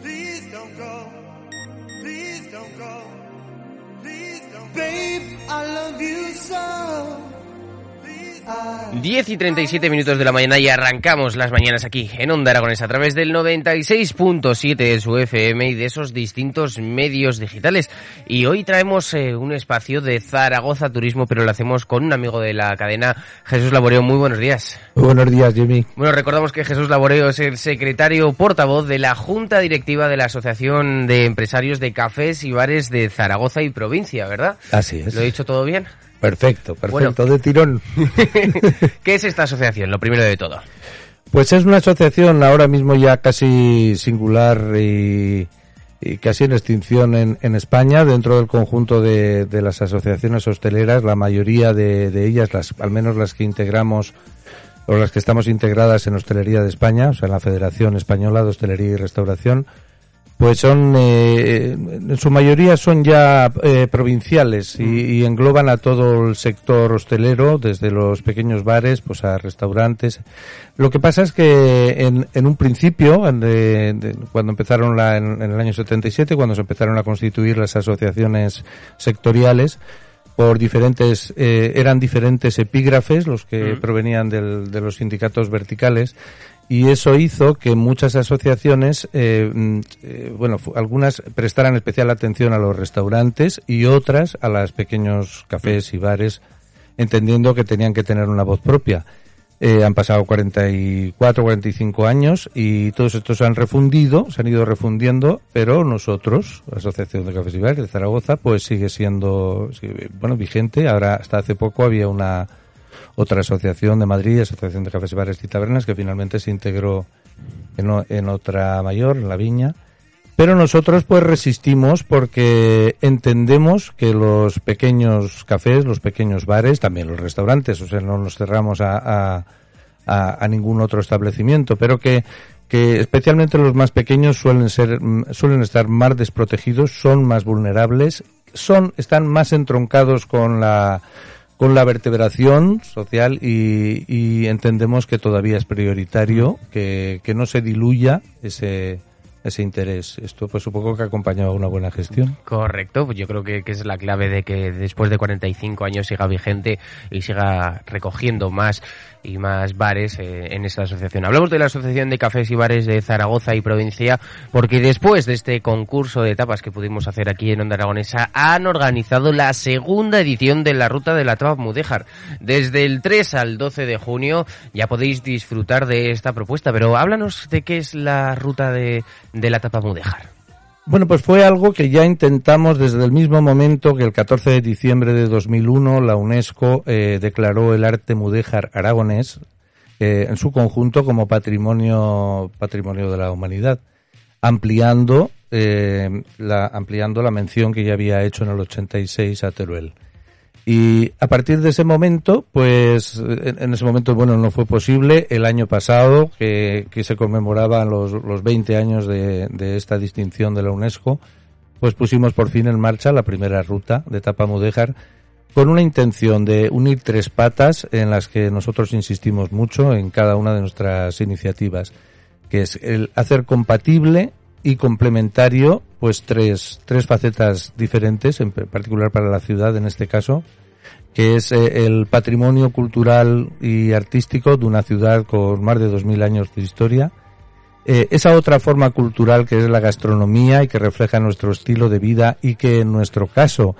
Please don't go. Please don't go. Please don't go. Babe, I love you so. 10 y 37 minutos de la mañana y arrancamos las mañanas aquí en Onda Aragones a través del 96.7 de su FM y de esos distintos medios digitales. Y hoy traemos eh, un espacio de Zaragoza Turismo, pero lo hacemos con un amigo de la cadena, Jesús Laboreo. Muy buenos días. Muy buenos días, Jimmy. Bueno, recordamos que Jesús Laboreo es el secretario portavoz de la Junta Directiva de la Asociación de Empresarios de Cafés y Bares de Zaragoza y provincia, ¿verdad? Así es. ¿Lo he dicho todo bien? Perfecto, perfecto, de tirón. ¿Qué es esta asociación, lo primero de todo? Pues es una asociación ahora mismo ya casi singular y, casi en extinción en, España, dentro del conjunto de, las asociaciones hosteleras, la mayoría de, de, ellas, las, al menos las que integramos o las que estamos integradas en Hostelería de España, o sea, en la Federación Española de Hostelería y Restauración, pues son, eh, en su mayoría son ya eh, provinciales y, engloban a todo el sector hostelero, desde los pequeños bares, pues a restaurantes. Lo que pasa es que en, en un principio, cuando empezaron la, en, el año 77, cuando se empezaron a constituir las asociaciones sectoriales, por diferentes, eh, eran diferentes epígrafes los que provenían del, de los sindicatos verticales y eso hizo que muchas asociaciones, eh, mm, eh, bueno, algunas prestaran especial atención a los restaurantes y otras a los pequeños cafés y bares, entendiendo que tenían que tener una voz propia. Eh, han pasado 44, 45 años y todos estos se han refundido, se han ido refundiendo, pero nosotros, la Asociación de Cafés y Bares de Zaragoza, pues sigue siendo, bueno, vigente. Ahora, hasta hace poco había una otra asociación de Madrid, Asociación de Cafés, Bares y Tabernas, que finalmente se integró en, otra mayor, en La Viña. Pero nosotros pues resistimos porque entendemos que los pequeños cafés, los pequeños bares, también los restaurantes, o sea, no nos cerramos a, a, ningún otro establecimiento, pero que, que especialmente los más pequeños suelen ser, suelen estar más desprotegidos, son más vulnerables, son, están más entroncados con la, con la vertebración social y, entendemos que todavía es prioritario que, que no se diluya ese, ese interés. Esto pues supongo que ha una buena gestión. Correcto, yo creo que, que, es la clave de que después de 45 años siga vigente y siga recogiendo más y más bares eh, en esta asociación. Hablamos de la Asociación de Cafés y Bares de Zaragoza y provincia porque después de este concurso de etapas que pudimos hacer aquí en Onda Aragonesa han organizado la segunda edición de la Ruta de la Tapa Mudéjar. Desde el 3 al 12 de junio ya podéis disfrutar de esta propuesta, pero háblanos de qué es la Ruta de de la tapa mudéjar? Bueno, pues fue algo que ya intentamos desde el mismo momento que el 14 de diciembre de 2001 la UNESCO eh, declaró el arte mudéjar aragonés eh, en su conjunto como patrimonio patrimonio de la humanidad, ampliando eh, la ampliando la mención que ya había hecho en el 86 a Teruel. Y a partir de ese momento, pues en, ese momento, bueno, no fue posible. El año pasado, que, que se conmemoraban los, los 20 años de, de, esta distinción de la UNESCO, pues pusimos por fin en marcha la primera ruta de Tapamudéjar con una intención de unir tres patas en las que nosotros insistimos mucho en cada una de nuestras iniciativas, que es el hacer compatible y complementario pues tres, tres facetas diferentes, en particular para la ciudad en este caso, que es eh, el patrimonio cultural y artístico de una ciudad con más de 2.000 años de historia, eh, esa otra forma cultural que es la gastronomía y que refleja nuestro estilo de vida y que en nuestro caso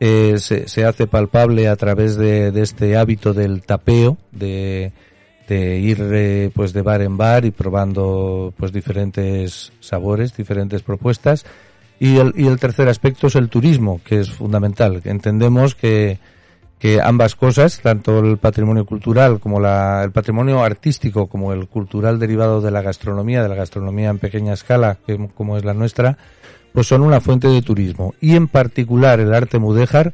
eh, se, se, hace palpable a través de, de este hábito del tapeo, de, de ir eh, pues de bar en bar y probando pues diferentes sabores, diferentes propuestas. Y el, y el tercer aspecto es el turismo, que es fundamental. Entendemos que, que ambas cosas, tanto el patrimonio cultural como la, el patrimonio artístico como el cultural derivado de la gastronomía, de la gastronomía en pequeña escala, que, como es la nuestra, pues son una fuente de turismo. Y en particular el arte mudéjar,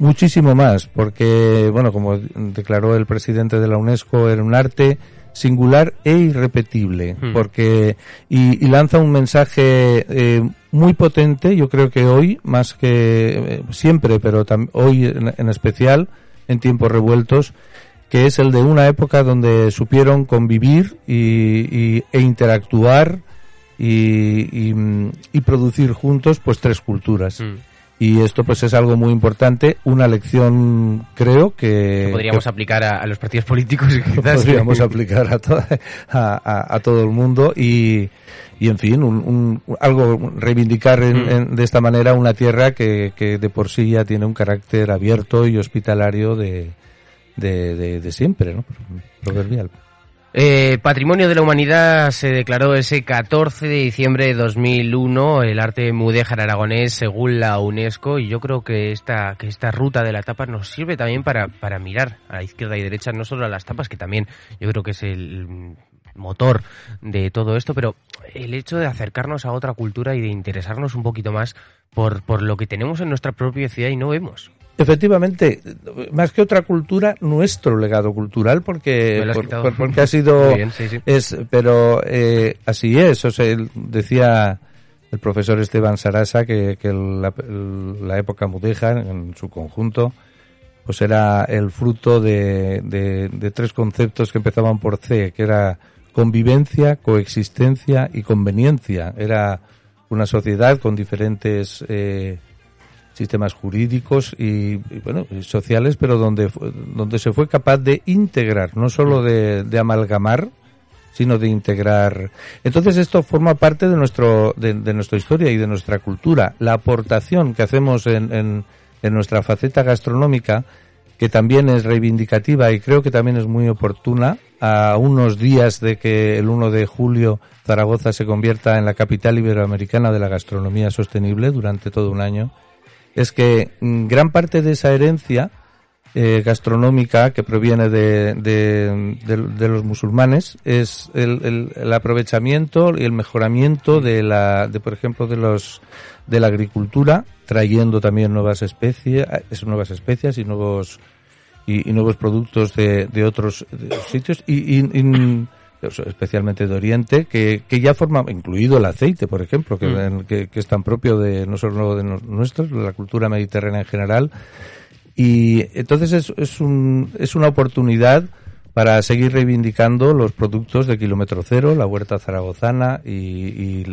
muchísimo más, porque, bueno, como declaró el presidente de la UNESCO, era un arte singular e irrepetible, hmm. porque y, lanza un mensaje eh, muy potente, yo creo que hoy, más que eh, siempre, pero hoy en, especial, en tiempos revueltos, que es el de una época donde supieron convivir y, e interactuar y, y, producir juntos pues tres culturas. Hmm y esto pues es algo muy importante, una lección creo que... podríamos aplicar a, los partidos políticos. Quizás. Podríamos aplicar a, a, todo el mundo y, y en fin, un, algo reivindicar mm. de esta manera una tierra que, que de por sí ya tiene un carácter abierto y hospitalario de, de, de, siempre, ¿no? Proverbial. Eh, Patrimonio de la Humanidad se declaró ese 14 de diciembre de 2001 el arte mudéjar aragonés según la UNESCO y yo creo que esta, que esta ruta de la tapa nos sirve también para, para mirar a izquierda y derecha no solo a las tapas que también yo creo que es el motor de todo esto, pero el hecho de acercarnos a otra cultura y de interesarnos un poquito más por, por lo que tenemos en nuestra propia ciudad y no vemos. Efectivamente, más que otra cultura, nuestro legado cultural, porque, porque ha sido, es, pero eh, así es. O sea, decía el profesor Esteban Sarasa que, que la, época mudeja en su conjunto, pues era el fruto de, de, tres conceptos que empezaban por C, que era convivencia, coexistencia y conveniencia. Era una sociedad con diferentes eh, sistemas jurídicos y, bueno sociales pero donde donde se fue capaz de integrar no solo de, de amalgamar sino de integrar. Entonces esto forma parte de nuestro de, nuestra historia y de nuestra cultura. La aportación que hacemos en, en, en nuestra faceta gastronómica que también es reivindicativa y creo que también es muy oportuna a unos días de que el 1 de julio Zaragoza se convierta en la capital iberoamericana de la gastronomía sostenible durante todo un año es que mm, gran parte de esa herencia eh, gastronómica que proviene de, de, los musulmanes es el, el, aprovechamiento y el mejoramiento de la, de, por ejemplo, de los de la agricultura, trayendo también nuevas especies, nuevas especias y nuevos y, nuevos productos de, de otros sitios. Y, y especialmente de Oriente, que, que ya forma, incluido el aceite, por ejemplo, que, mm. que, es tan propio de no solo de nuestros, de la cultura mediterránea en general. Y entonces es, es, un, es una oportunidad para seguir reivindicando los productos de kilómetro cero, la huerta zaragozana y, y,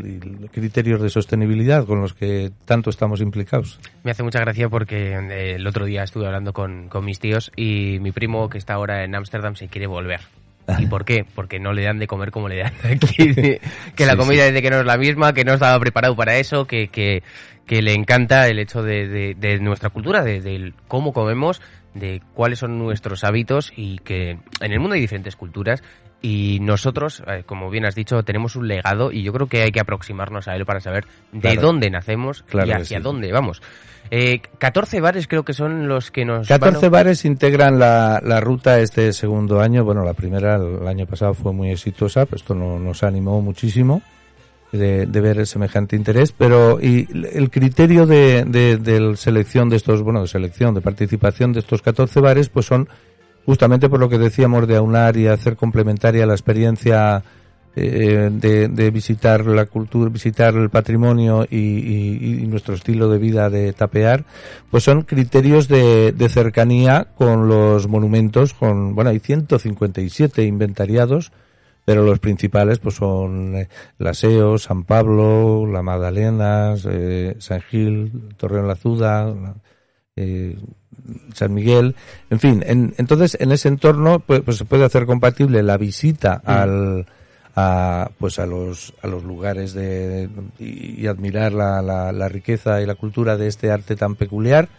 criterios de sostenibilidad con los que tanto estamos implicados. Me hace mucha gracia porque eh, el otro día estuve hablando con, con mis tíos y mi primo que está ahora en Ámsterdam se quiere volver ¿Y por qué? Porque no le dan de comer como le dan aquí. que la comida desde que no es la misma, que no estaba preparado para eso, que, que, que le encanta el hecho de, de, nuestra cultura, de, cómo comemos, de cuáles son nuestros hábitos y que en el mundo hay diferentes culturas y nosotros, eh, como bien has dicho, tenemos un legado y yo creo que hay que aproximarnos a él para saber de dónde nacemos y hacia dónde vamos. Eh, 14 bares creo que son los que nos... 14 bares integran la, la, ruta este segundo año. Bueno, la primera el año pasado fue muy exitosa, pues esto no, nos animó muchísimo de, de, ver semejante interés, pero y el criterio de, de, de, selección de estos, bueno, de selección, de participación de estos 14 bares, pues son justamente por lo que decíamos de aunar y hacer complementaria la experiencia eh, de, visitar la cultura, visitar el patrimonio y, nuestro estilo de vida de tapear, pues son criterios de, cercanía con los monumentos, con, bueno, hay 157 inventariados, pero los principales pues son eh, la SEO, San Pablo, la Magdalena, eh, San Gil, Torreón la Zuda, San Miguel, en fin, entonces en ese entorno pues, pues, se puede hacer compatible la visita mm. al a, pues a los, a los lugares de, y, admirar la, la, riqueza y la cultura de este arte tan peculiar.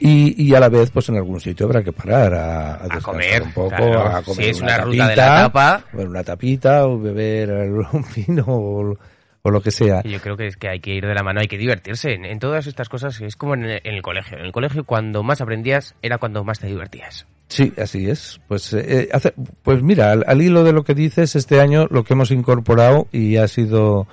Y, y a la vez, pues en algún sitio habrá que parar a, a, comer un poco, a comer si es una, ruta de la tapa, una tapita o beber un vino o, o lo que sea. Yo creo que es que hay que ir de la mano, hay que divertirse. En, en todas estas cosas es como en el, en el, colegio. En el colegio cuando más aprendías era cuando más te divertías. Sí, así es. Pues, eh, hace, pues mira, al, hilo de lo que dices, este año lo que hemos incorporado y ha sido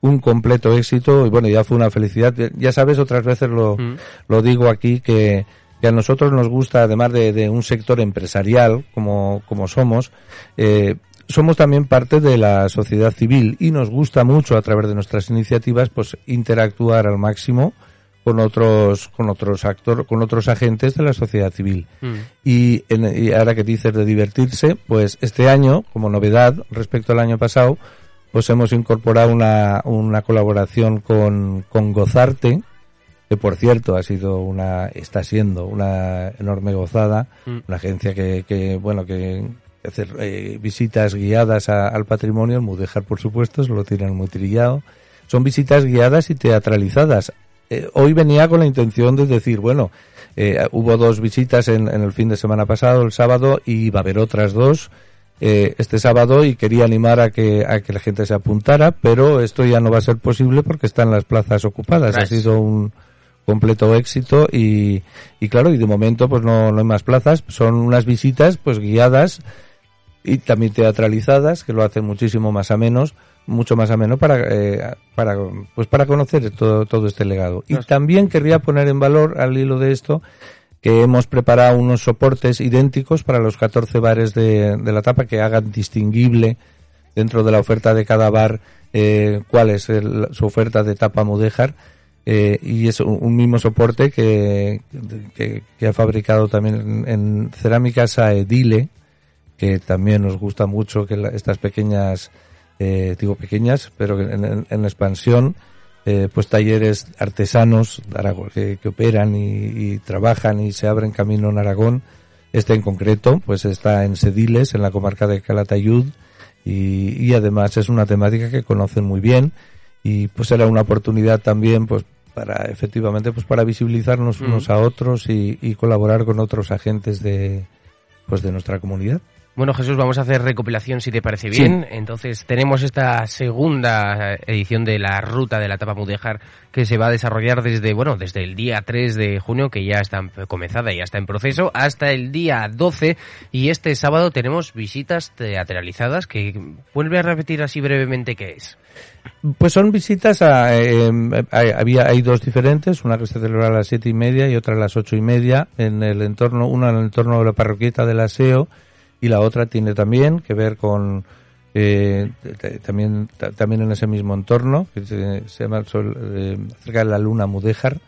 un completo éxito y bueno, ya fue una felicidad. Ya sabes, otras veces lo, Mm. lo digo aquí que, que a nosotros nos gusta, además de, de un sector empresarial como, como somos, eh, somos también parte de la sociedad civil y nos gusta mucho a través de nuestras iniciativas pues interactuar al máximo con otros con otros actores con otros agentes de la sociedad civil Mm. y, en- y ahora que dices de divertirse pues este año como novedad respecto al año pasado pues hemos incorporado una, una colaboración con, con Gozarte que por cierto ha sido una está siendo una enorme gozada Mm. una agencia que, que bueno que hace eh, visitas guiadas a- al patrimonio el Mudéjar por supuesto se lo tienen muy trillado. Son visitas guiadas y teatralizadas. Eh, hoy venía con la intención de decir bueno eh, hubo dos visitas en, en el fin de semana pasado el sábado y va a haber otras dos eh, este sábado y quería animar a que a que la gente se apuntara pero esto ya no va a ser posible porque están las plazas ocupadas. Ha sido un completo éxito y, y claro y de momento pues no, no hay más plazas. Son unas visitas pues guiadas y también teatralizadas que lo hacen muchísimo más a menos mucho más ameno para eh, para pues para conocer todo todo este legado. Y también querría poner en valor al hilo de esto que hemos preparado unos soportes idénticos para los 14 bares de, de la tapa que hagan distinguible dentro de la oferta de cada bar eh, cuál es el- su oferta de tapa mudéjar eh, y es un, un mismo soporte que, que, que ha fabricado también en, en cerámicas Aedile que también nos gusta mucho que la- estas pequeñas eh, digo pequeñas pero en, en- en expansión eh, pues talleres artesanos de Aragón, que, que operan y, y trabajan y se abren camino en Aragón. Este en concreto pues está en Sediles en la comarca de Calatayud y, y además es una temática que conocen muy bien y pues era una oportunidad también pues para efectivamente pues para visibilizarnos unos a otros y, y colaborar con otros agentes de pues de nuestra comunidad Bueno, Jesús, vamos a hacer recopilación si te parece Sí. bien. Entonces, tenemos esta segunda edición de la ruta de la etapa Mudéjar que se va a desarrollar desde, bueno, desde el día 3 de junio, que ya está en- comenzada y ya está en proceso, hasta el día 12. Y este sábado tenemos visitas teatralizadas que vuelve a repetir así brevemente qué es. Pues son visitas a, eh, hay, había, hay dos diferentes, una que se celebra a las siete y media y otra a las ocho y media en el entorno, una en el entorno de la parroquieta del aseo y la otra tiene también que ver con eh, también ta- también en ese mismo entorno que se, se llama el sol, eh, cerca de la luna Mudéjar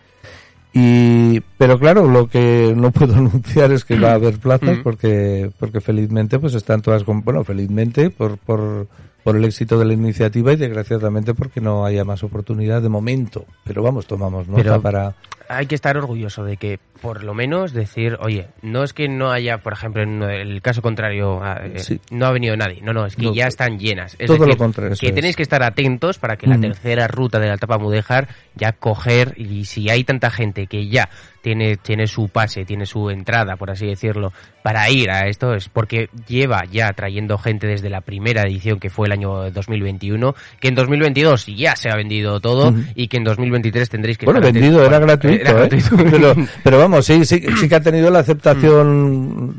y pero claro lo que no puedo anunciar es que va a haber plazas Mm. porque porque felizmente pues están todas con, bueno felizmente por por por el éxito de la iniciativa y desgraciadamente porque no haya más oportunidad de momento pero vamos tomamos nota Pero- para Hay que estar orgulloso de que, por lo menos, decir, oye, no es que no haya, por ejemplo, en el caso contrario, eh, Sí. no ha venido nadie. No, no, es que No, ya to- están llenas. Es todo decir, lo contrario, que es. tenéis que estar atentos para que la tercera ruta de la etapa Mudéjar ya coger, y si hay tanta gente que ya tiene, tiene su pase, tiene su entrada, por así decirlo, para ir a esto, es porque lleva ya trayendo gente desde la primera edición que fue el año 2021, que en 2022 ya se ha vendido todo Ujú. y que en 2023 tendréis que bueno vendido era gratuito, era ¿eh? gratuito. pero pero vamos sí sí sí que ha tenido la aceptación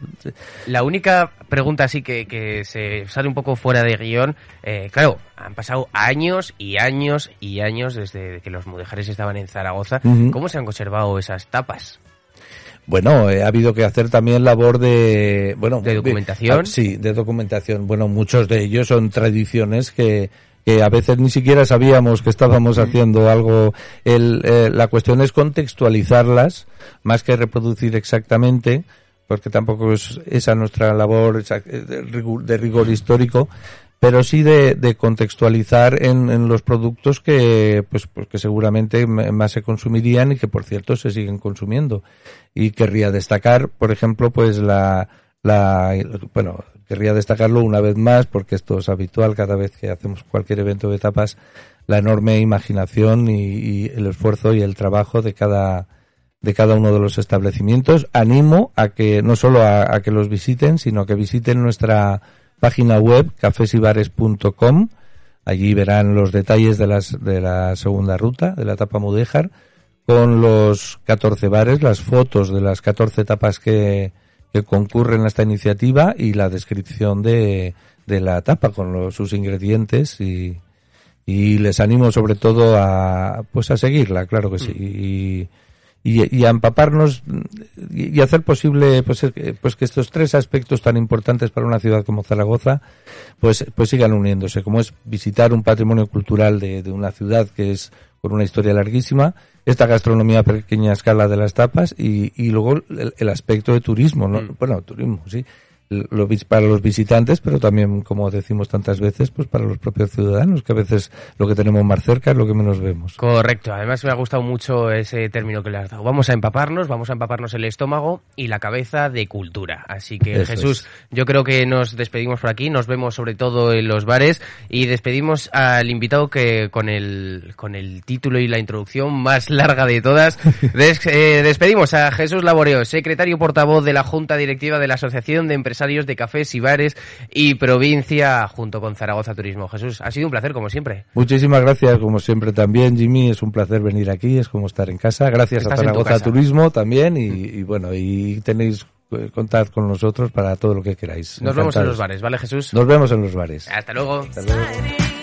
La única pregunta así que, que se sale un poco fuera de guion, eh, claro, han pasado años y años y años desde que los mudejares estaban en Zaragoza. Ujú. ¿Cómo se han conservado esas tapas? Bueno, eh, ha habido que hacer también labor de, bueno, ¿De documentación? ah, sí, de documentación. Bueno, muchos de ellos son tradiciones que, que a veces ni siquiera sabíamos que estábamos haciendo algo. El, eh, la cuestión es contextualizarlas más que reproducir exactamente, porque tampoco es esa nuestra labor eh, de de rigor histórico, pero sí de, de contextualizar en, en los productos que, pues, pues que seguramente más se consumirían y que por cierto se siguen consumiendo. Y querría destacar, por ejemplo, pues la, la, bueno, querría destacarlo una vez más porque esto es habitual cada vez que hacemos cualquier evento de tapas, la enorme imaginación y, y el esfuerzo y el trabajo de cada, de cada uno de los establecimientos. Animo a que no solo a, a que los visiten, sino que visiten nuestra página web cafesibares.com. Allí verán los detalles de, las, de la segunda ruta, de la etapa Mudéjar, con los 14 bares, las fotos de las 14 etapas que, que concurren a esta iniciativa y la descripción de, de la etapa con los- sus ingredientes y, y les animo sobre todo a pues a seguirla, claro que sí. Mm. Y, y, a empaparnos y, hacer posible pues, pues que estos tres aspectos tan importantes para una ciudad como Zaragoza pues pues sigan uniéndose como es visitar un patrimonio cultural de, de una ciudad que es con una historia larguísima esta gastronomía a pequeña escala de las tapas y, y luego el, aspecto de turismo ¿no? Mm. bueno turismo sí lo, para los visitantes, pero también, como decimos tantas veces, pues para los propios ciudadanos, que a veces lo que tenemos más cerca es lo que menos vemos. Correcto. Además me ha gustado mucho ese término que le has dado. Vamos a empaparnos, vamos a empaparnos el estómago y la cabeza de cultura. Así que Jesús, yo creo que nos despedimos por aquí, nos vemos sobre todo en los bares y despedimos al invitado que con el con el título y la introducción más larga de todas. Eh, despedimos a Jesús Laboreo, secretario portavoz de la Junta Directiva de la Asociación de Empresarios de cafés y bares y provincia junto con Zaragoza Turismo. Jesús, ha sido un placer como siempre. Muchísimas gracias como siempre también, Jimmy. Es un placer venir aquí, es como estar en casa. Gracias a Zaragoza Turismo también y, bueno, y tenéis eh, contad con nosotros para todo lo que queráis. Nos vemos en los bares, ¿vale Jesús? Nos vemos en los bares. Hasta luego. Hasta luego.